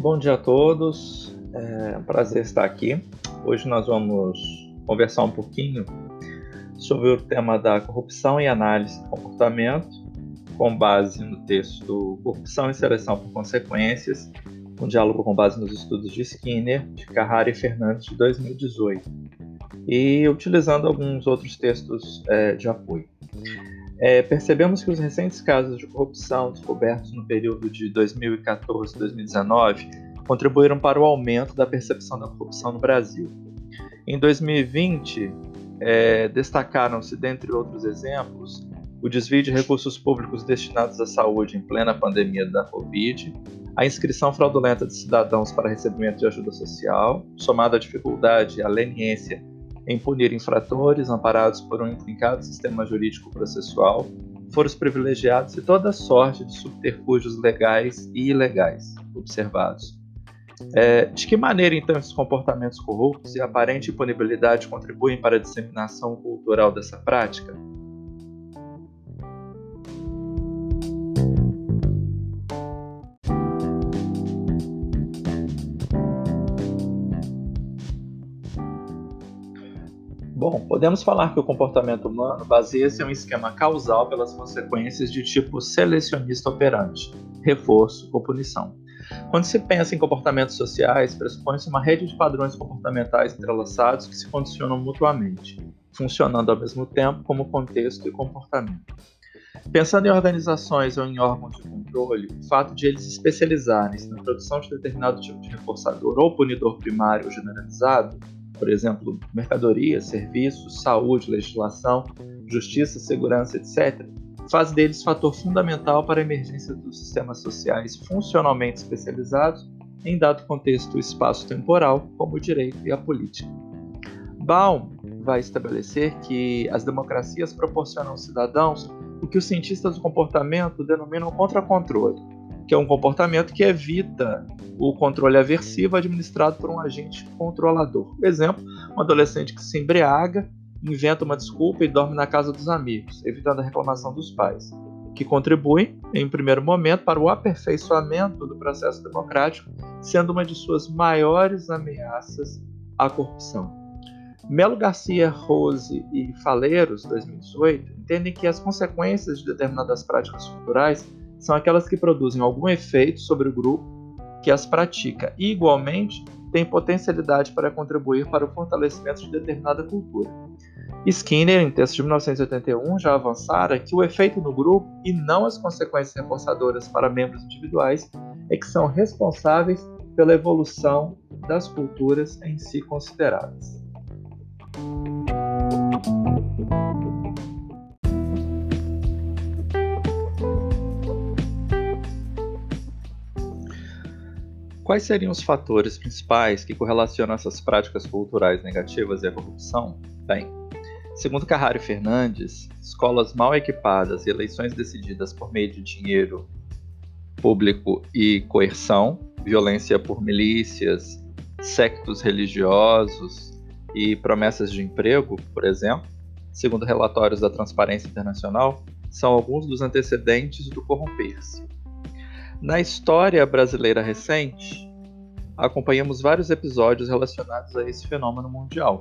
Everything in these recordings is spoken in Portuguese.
Bom dia a todos, é um prazer estar aqui. Hoje nós vamos conversar um pouquinho sobre o tema da corrupção e análise do comportamento, com base no texto Corrupção e Seleção por Consequências, um diálogo com base nos estudos de Skinner, de Carrara e Fernandes, de 2018, e utilizando alguns outros textos é, de apoio. É, percebemos que os recentes casos de corrupção descobertos no período de 2014 e 2019 contribuíram para o aumento da percepção da corrupção no Brasil. Em 2020, é, destacaram-se, dentre outros exemplos, o desvio de recursos públicos destinados à saúde em plena pandemia da Covid, a inscrição fraudulenta de cidadãos para recebimento de ajuda social, somada à dificuldade e à leniência em punir infratores amparados por um intrincado sistema jurídico processual, foros privilegiados e toda sorte de subterfúgios legais e ilegais observados. É, de que maneira, então, esses comportamentos corruptos e aparente impunibilidade contribuem para a disseminação cultural dessa prática? Bom, podemos falar que o comportamento humano baseia-se em um esquema causal pelas consequências de tipo selecionista operante, reforço ou punição. Quando se pensa em comportamentos sociais, pressupõe-se uma rede de padrões comportamentais entrelaçados que se condicionam mutuamente, funcionando ao mesmo tempo como contexto e comportamento. Pensando em organizações ou em órgãos de controle, o fato de eles especializarem-se na produção de determinado tipo de reforçador ou punidor primário ou generalizado por exemplo, mercadorias, serviços, saúde, legislação, justiça, segurança, etc., faz deles fator fundamental para a emergência dos sistemas sociais funcionalmente especializados em dado contexto espaço-temporal, como o direito e a política. Baum vai estabelecer que as democracias proporcionam aos cidadãos o que os cientistas do comportamento denominam contra-controle, que é um comportamento que evita o controle aversivo administrado por um agente controlador. Por exemplo, um adolescente que se embriaga, inventa uma desculpa e dorme na casa dos amigos, evitando a reclamação dos pais, que contribui, em primeiro momento, para o aperfeiçoamento do processo democrático, sendo uma de suas maiores ameaças à corrupção. Melo Garcia Rose e Faleiros, 2018, entendem que as consequências de determinadas práticas culturais são aquelas que produzem algum efeito sobre o grupo que as pratica e, igualmente, têm potencialidade para contribuir para o fortalecimento de determinada cultura. Skinner, em texto de 1981, já avançara que o efeito no grupo e não as consequências reforçadoras para membros individuais é que são responsáveis pela evolução das culturas em si consideradas. Quais seriam os fatores principais que correlacionam essas práticas culturais negativas e a corrupção? Bem, segundo Carraro e Fernandes, escolas mal equipadas e eleições decididas por meio de dinheiro público e coerção, violência por milícias, sectos religiosos e promessas de emprego, por exemplo, segundo relatórios da Transparência Internacional, são alguns dos antecedentes do corromper-se. Na história brasileira recente, acompanhamos vários episódios relacionados a esse fenômeno mundial.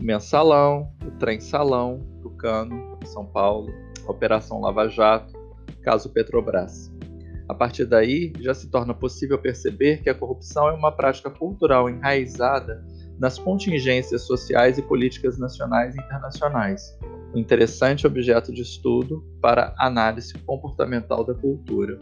O Mensalão, o Trem Salão, Tucano, São Paulo, Operação Lava Jato, caso Petrobras. A partir daí, já se torna possível perceber que a corrupção é uma prática cultural enraizada nas contingências sociais e políticas nacionais e internacionais, um interessante objeto de estudo para análise comportamental da cultura.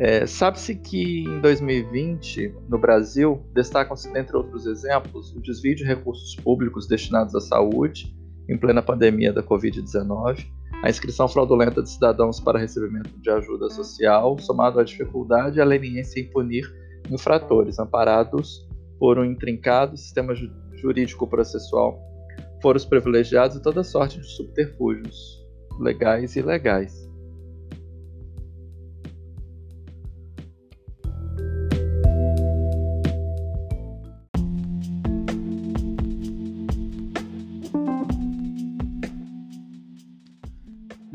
É, Sabe-se que em 2020, no Brasil, destacam-se, dentre outros exemplos, o desvio de recursos públicos destinados à saúde, em plena pandemia da Covid-19, a inscrição fraudulenta de cidadãos para recebimento de ajuda social, somado à dificuldade e à leniência em punir infratores amparados por um intrincado sistema jurídico processual, foros privilegiados e toda sorte de subterfúgios legais e ilegais.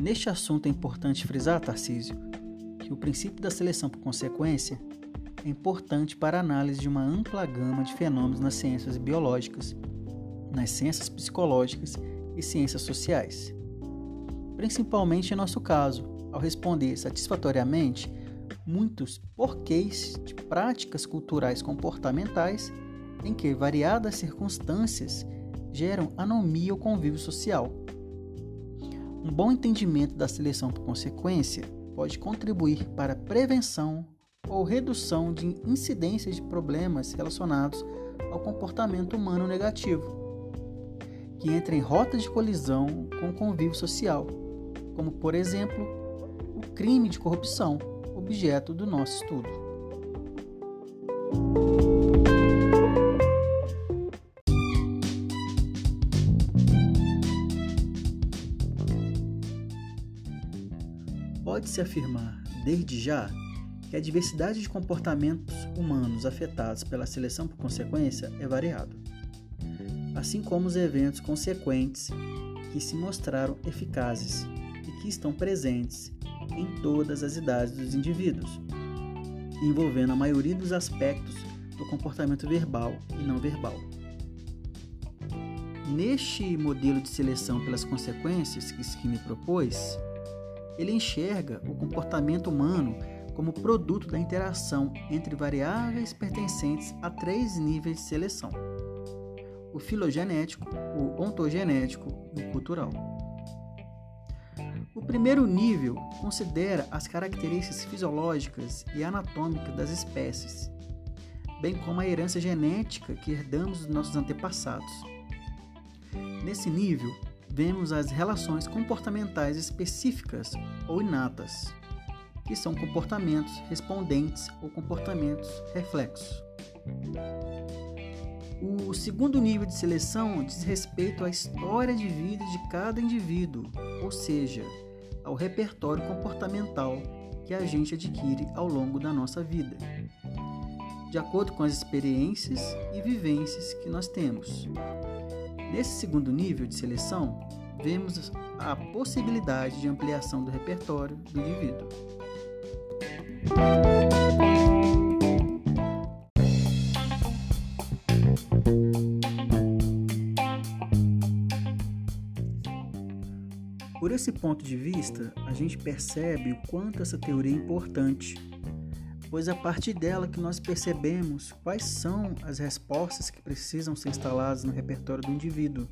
Neste assunto é importante frisar, Tarcísio, que o princípio da seleção por consequência é importante para a análise de uma ampla gama de fenômenos nas ciências biológicas, nas ciências psicológicas e ciências sociais. Principalmente em nosso caso, ao responder satisfatoriamente muitos porquês de práticas culturais comportamentais em que variadas circunstâncias geram anomia ao convívio social. Um bom entendimento da seleção por consequência pode contribuir para a prevenção ou redução de incidências de problemas relacionados ao comportamento humano negativo, que entra em rotas de colisão com o convívio social, como, por exemplo, o crime de corrupção, objeto do nosso estudo. Pode-se afirmar, desde já, que a diversidade de comportamentos humanos afetados pela seleção por consequência é variado, assim como os eventos consequentes que se mostraram eficazes e que estão presentes em todas as idades dos indivíduos, envolvendo a maioria dos aspectos do comportamento verbal e não verbal. Neste modelo de seleção pelas consequências que Skinner propôs, ele enxerga o comportamento humano como produto da interação entre variáveis pertencentes a três níveis de seleção: o filogenético, o ontogenético e o cultural. O primeiro nível considera as características fisiológicas e anatômicas das espécies, bem como a herança genética que herdamos dos nossos antepassados. Nesse nível, vemos as relações comportamentais específicas ou inatas, que são comportamentos respondentes ou comportamentos reflexos. O segundo nível de seleção diz respeito à história de vida de cada indivíduo, ou seja, ao repertório comportamental que a gente adquire ao longo da nossa vida, de acordo com as experiências e vivências que nós temos. Nesse segundo nível de seleção, vemos a possibilidade de ampliação do repertório do indivíduo. Por esse ponto de vista, a gente percebe o quanto essa teoria é importante pois é a partir dela que nós percebemos quais são as respostas que precisam ser instaladas no repertório do indivíduo,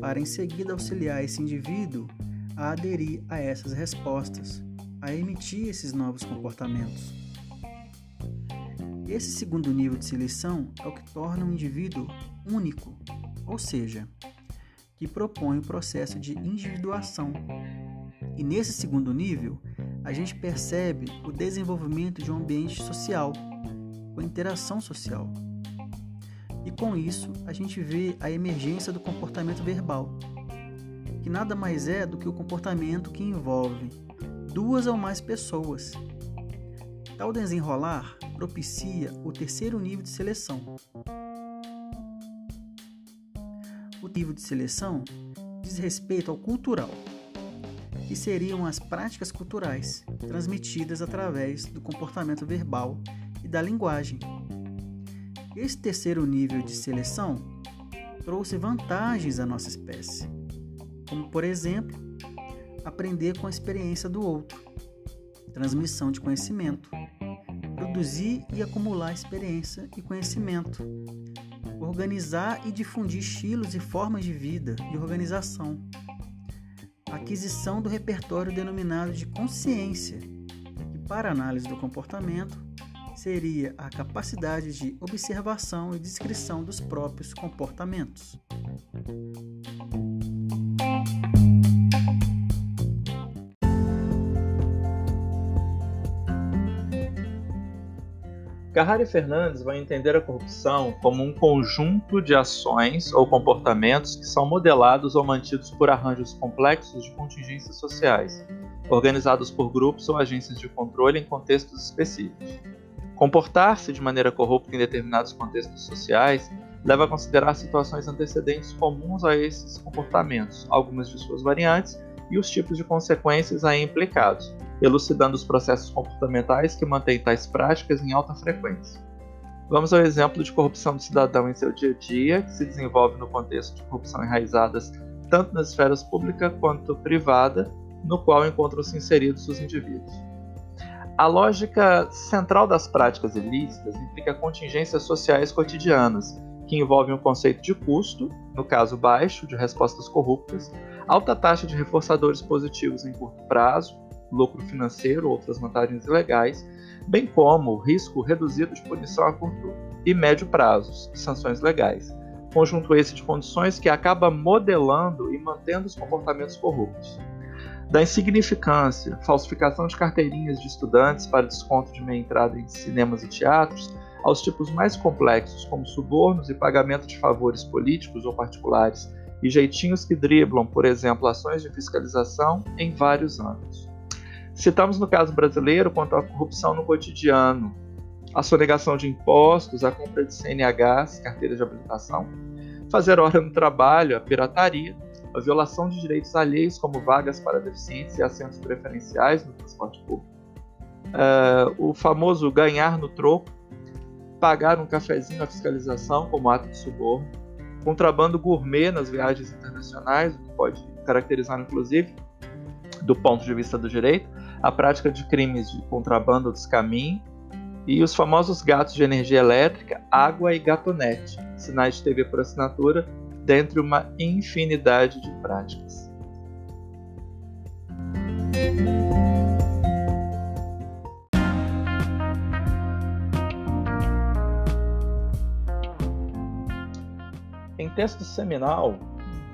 para em seguida auxiliar esse indivíduo a aderir a essas respostas, a emitir esses novos comportamentos. Esse segundo nível de seleção é o que torna o indivíduo único, ou seja, que propõe o processo de individuação. E nesse segundo nível, a gente percebe o desenvolvimento de um ambiente social, com interação social. E com isso, a gente vê a emergência do comportamento verbal, que nada mais é do que o comportamento que envolve duas ou mais pessoas. Tal desenrolar propicia o terceiro nível de seleção. O nível de seleção diz respeito ao cultural que seriam as práticas culturais transmitidas através do comportamento verbal e da linguagem. Esse terceiro nível de seleção trouxe vantagens à nossa espécie, como, por exemplo, aprender com a experiência do outro, transmissão de conhecimento, produzir e acumular experiência e conhecimento, organizar e difundir estilos e formas de vida e organização aquisição do repertório denominado de consciência, que, para análise do comportamento, seria a capacidade de observação e descrição dos próprios comportamentos. Carrari Fernandes vai entender a corrupção como um conjunto de ações ou comportamentos que são modelados ou mantidos por arranjos complexos de contingências sociais, organizados por grupos ou agências de controle em contextos específicos. Comportar-se de maneira corrupta em determinados contextos sociais leva a considerar situações antecedentes comuns a esses comportamentos, algumas de suas variantes e os tipos de consequências aí implicados, elucidando os processos comportamentais que mantêm tais práticas em alta frequência. Vamos ao exemplo de corrupção do cidadão em seu dia a dia, que se desenvolve no contexto de corrupção enraizadas tanto nas esferas pública quanto privada, no qual encontram-se inseridos os indivíduos. A lógica central das práticas ilícitas implica contingências sociais cotidianas, que envolvem o conceito de custo, no caso baixo, de respostas corruptas, alta taxa de reforçadores positivos em curto prazo, lucro financeiro ou outras vantagens ilegais, bem como risco reduzido de punição a curto e médio prazos, sanções legais. Conjunto esse de condições que acaba modelando e mantendo os comportamentos corruptos. Da insignificância, falsificação de carteirinhas de estudantes para desconto de meia entrada em cinemas e teatros, aos tipos mais complexos, como subornos e pagamento de favores políticos ou particulares, e jeitinhos que driblam, por exemplo, ações de fiscalização em vários âmbitos. Citamos no caso brasileiro quanto à corrupção no cotidiano, a sonegação de impostos, a compra de CNHs, carteiras de habilitação, fazer hora no trabalho, a pirataria, a violação de direitos alheios, como vagas para deficientes e assentos preferenciais no transporte público, uh, o famoso ganhar no troco, pagar um cafezinho à fiscalização como ato de suborno, contrabando gourmet nas viagens internacionais, o que pode caracterizar, inclusive, do ponto de vista do direito, a prática de crimes de contrabando ou descaminho, e os famosos gatos de energia elétrica, água e gatonete, sinais de TV por assinatura, dentre uma infinidade de práticas. Em texto seminal,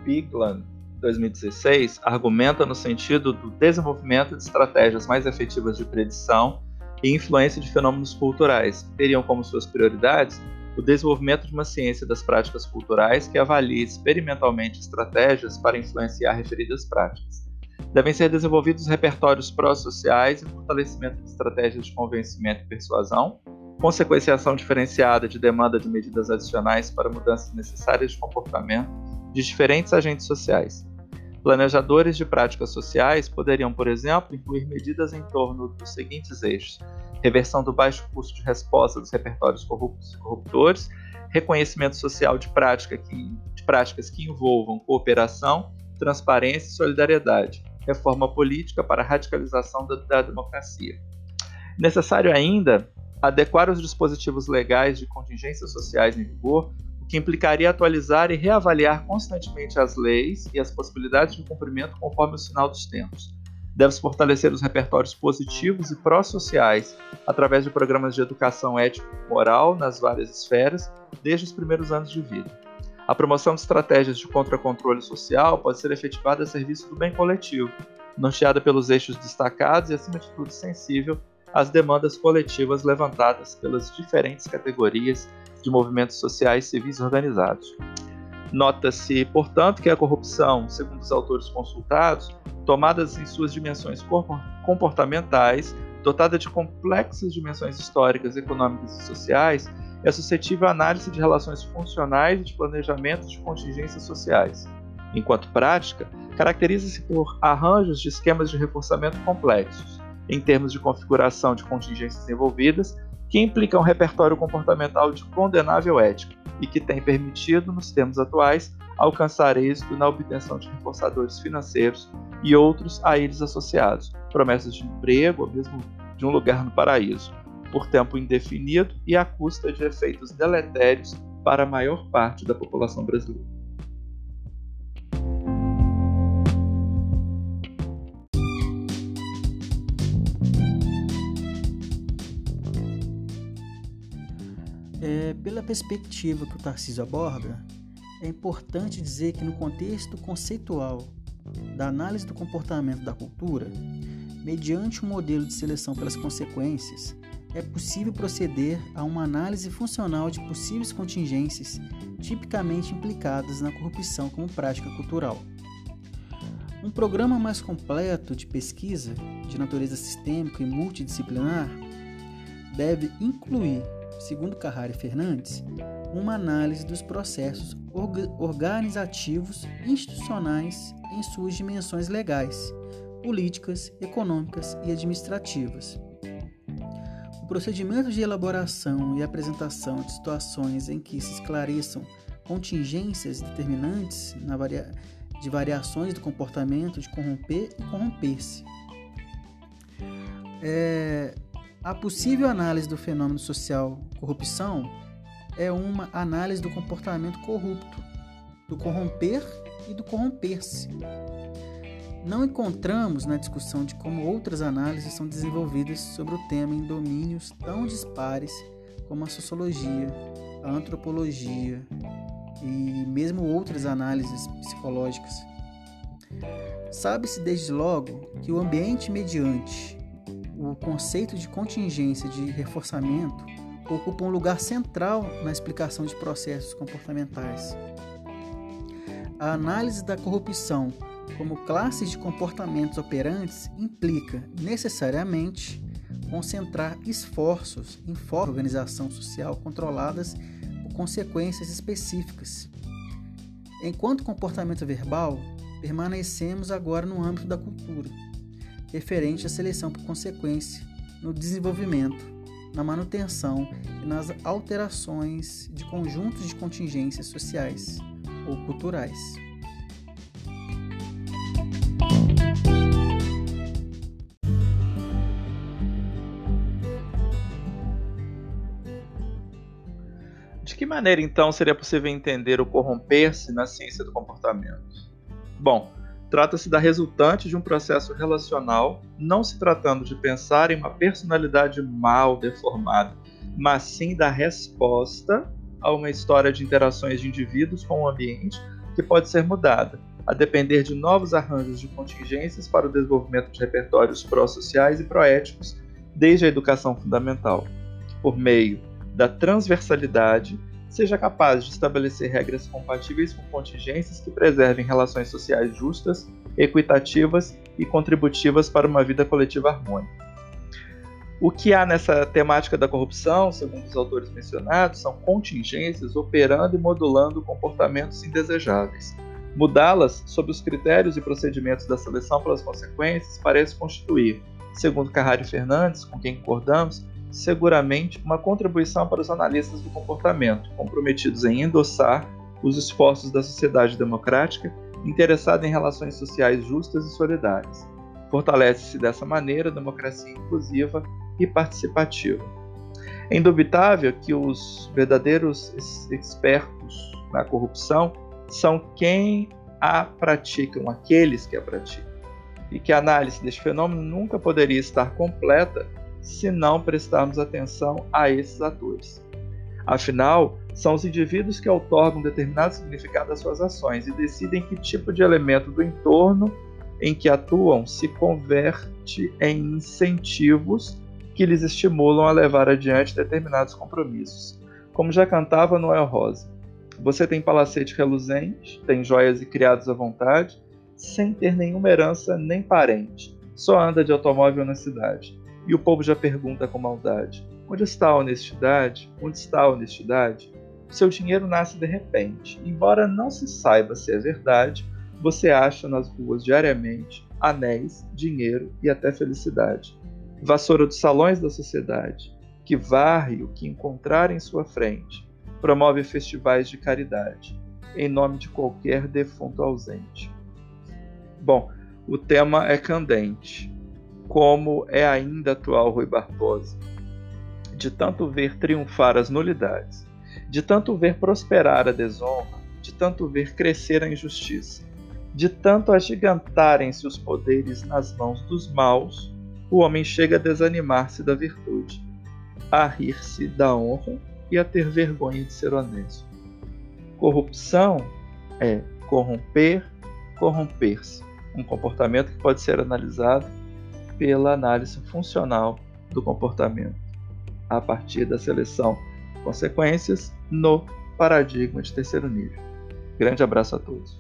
Bigland 2016 argumenta no sentido do desenvolvimento de estratégias mais efetivas de predição e influência de fenômenos culturais. Teriam como suas prioridades o desenvolvimento de uma ciência das práticas culturais que avalie experimentalmente estratégias para influenciar referidas práticas. Devem ser desenvolvidos repertórios pró-sociais e fortalecimento de estratégias de convencimento e persuasão, consequenciação diferenciada de demanda de medidas adicionais para mudanças necessárias de comportamento de diferentes agentes sociais. Planejadores de práticas sociais poderiam, por exemplo, incluir medidas em torno dos seguintes eixos: reversão do baixo custo de resposta dos repertórios corruptos e corruptores, reconhecimento social de, prática que, de práticas que envolvam cooperação, transparência e solidariedade, reforma política para a radicalização da, da democracia. Necessário ainda adequar os dispositivos legais de contingências sociais em vigor, que implicaria atualizar e reavaliar constantemente as leis e as possibilidades de cumprimento conforme o sinal dos tempos Deve-se fortalecer os repertórios positivos e pró-sociais através de programas de educação ético-moral nas várias esferas, desde os primeiros anos de vida. A promoção de estratégias de contra-controle social pode ser efetivada a serviço do bem coletivo, norteada pelos eixos destacados e, acima de tudo, sensível às demandas coletivas levantadas pelas diferentes categorias de movimentos sociais civis organizados. Nota-se, portanto, que a corrupção, segundo os autores consultados, tomadas em suas dimensões comportamentais, dotada de complexas dimensões históricas, econômicas e sociais, é suscetível à análise de relações funcionais e de planejamento de contingências sociais. Enquanto prática, caracteriza-se por arranjos de esquemas de reforçamento complexos, em termos de configuração de contingências envolvidas, que implicam um repertório comportamental de condenável ética e que tem permitido, nos termos atuais, alcançar êxito na obtenção de reforçadores financeiros e outros a eles associados, promessas de emprego ou mesmo de um lugar no paraíso, por tempo indefinido e à custa de efeitos deletérios para a maior parte da população brasileira. É, pela perspectiva que o Tarcísio aborda, é importante dizer que no contexto conceitual da análise do comportamento da cultura, mediante um modelo de seleção pelas consequências, é possível proceder a uma análise funcional de possíveis contingências tipicamente implicadas na corrupção como prática cultural. Um programa mais completo de pesquisa de natureza sistêmica e multidisciplinar deve incluir segundo Carrari Fernandes, uma análise dos processos organizativos institucionais em suas dimensões legais, políticas, econômicas e administrativas. O procedimento de elaboração e apresentação de situações em que se esclareçam contingências determinantes varia... de variações do comportamento de corromper e corromper-se. É... A possível análise do fenômeno social corrupção é uma análise do comportamento corrupto, do corromper e do corromper-se. Não encontramos na discussão de como outras análises são desenvolvidas sobre o tema em domínios tão dispares como a sociologia, a antropologia e mesmo outras análises psicológicas. Sabe-se desde logo que o ambiente mediante o conceito de contingência de reforçamento ocupa um lugar central na explicação de processos comportamentais. A análise da corrupção como classes de comportamentos operantes implica necessariamente concentrar esforços em formas de organização social controladas por consequências específicas. Enquanto comportamento verbal, permanecemos agora no âmbito da cultura, referente à seleção por consequência, no desenvolvimento, na manutenção e nas alterações de conjuntos de contingências sociais ou culturais. De que maneira então seria possível entender o corromper-se na ciência do comportamento? Bom, trata-se da resultante de um processo relacional, não se tratando de pensar em uma personalidade mal deformada, mas sim da resposta a uma história de interações de indivíduos com o ambiente que pode ser mudada, a depender de novos arranjos de contingências para o desenvolvimento de repertórios pró-sociais e pró-éticos desde a educação fundamental, por meio da transversalidade, seja capaz de estabelecer regras compatíveis com contingências que preservem relações sociais justas, equitativas e contributivas para uma vida coletiva harmônica. O que há nessa temática da corrupção, segundo os autores mencionados, são contingências operando e modulando comportamentos indesejáveis. Mudá-las sob os critérios e procedimentos da seleção pelas consequências parece constituir, segundo Carrari Fernandes, com quem concordamos, seguramente uma contribuição para os analistas do comportamento, comprometidos em endossar os esforços da sociedade democrática interessada em relações sociais justas e solidárias. Fortalece-se dessa maneira a democracia inclusiva e participativa. É indubitável que os verdadeiros expertos na corrupção são quem a praticam, aqueles que a praticam. E que a análise deste fenômeno nunca poderia estar completa se não prestarmos atenção a esses atores. Afinal, são os indivíduos que otorgam determinado significado às suas ações e decidem que tipo de elemento do entorno em que atuam se converte em incentivos que lhes estimulam a levar adiante determinados compromissos. Como já cantava Noel Rosa, você tem palacete reluzente, tem joias e criados à vontade, sem ter nenhuma herança nem parente, só anda de automóvel na cidade. E o povo já pergunta com maldade: onde está a honestidade? Onde está a honestidade? Seu dinheiro nasce de repente. Embora não se saiba se é verdade, você acha nas ruas diariamente anéis, dinheiro e até felicidade. Vassoura dos salões da sociedade, que varre o que encontrar em sua frente, promove festivais de caridade, em nome de qualquer defunto ausente. Bom, o tema é candente, como é ainda atual Rui Barbosa, de tanto ver triunfar as nulidades, de tanto ver prosperar a desonra, de tanto ver crescer a injustiça, de tanto agigantarem-se os poderes nas mãos dos maus, o homem chega a desanimar-se da virtude, a rir-se da honra e a ter vergonha de ser honesto. Corrupção é corromper, corromper-se, um comportamento que pode ser analisado pela análise funcional do comportamento, a partir da seleção consequências no paradigma de terceiro nível. Grande abraço a todos.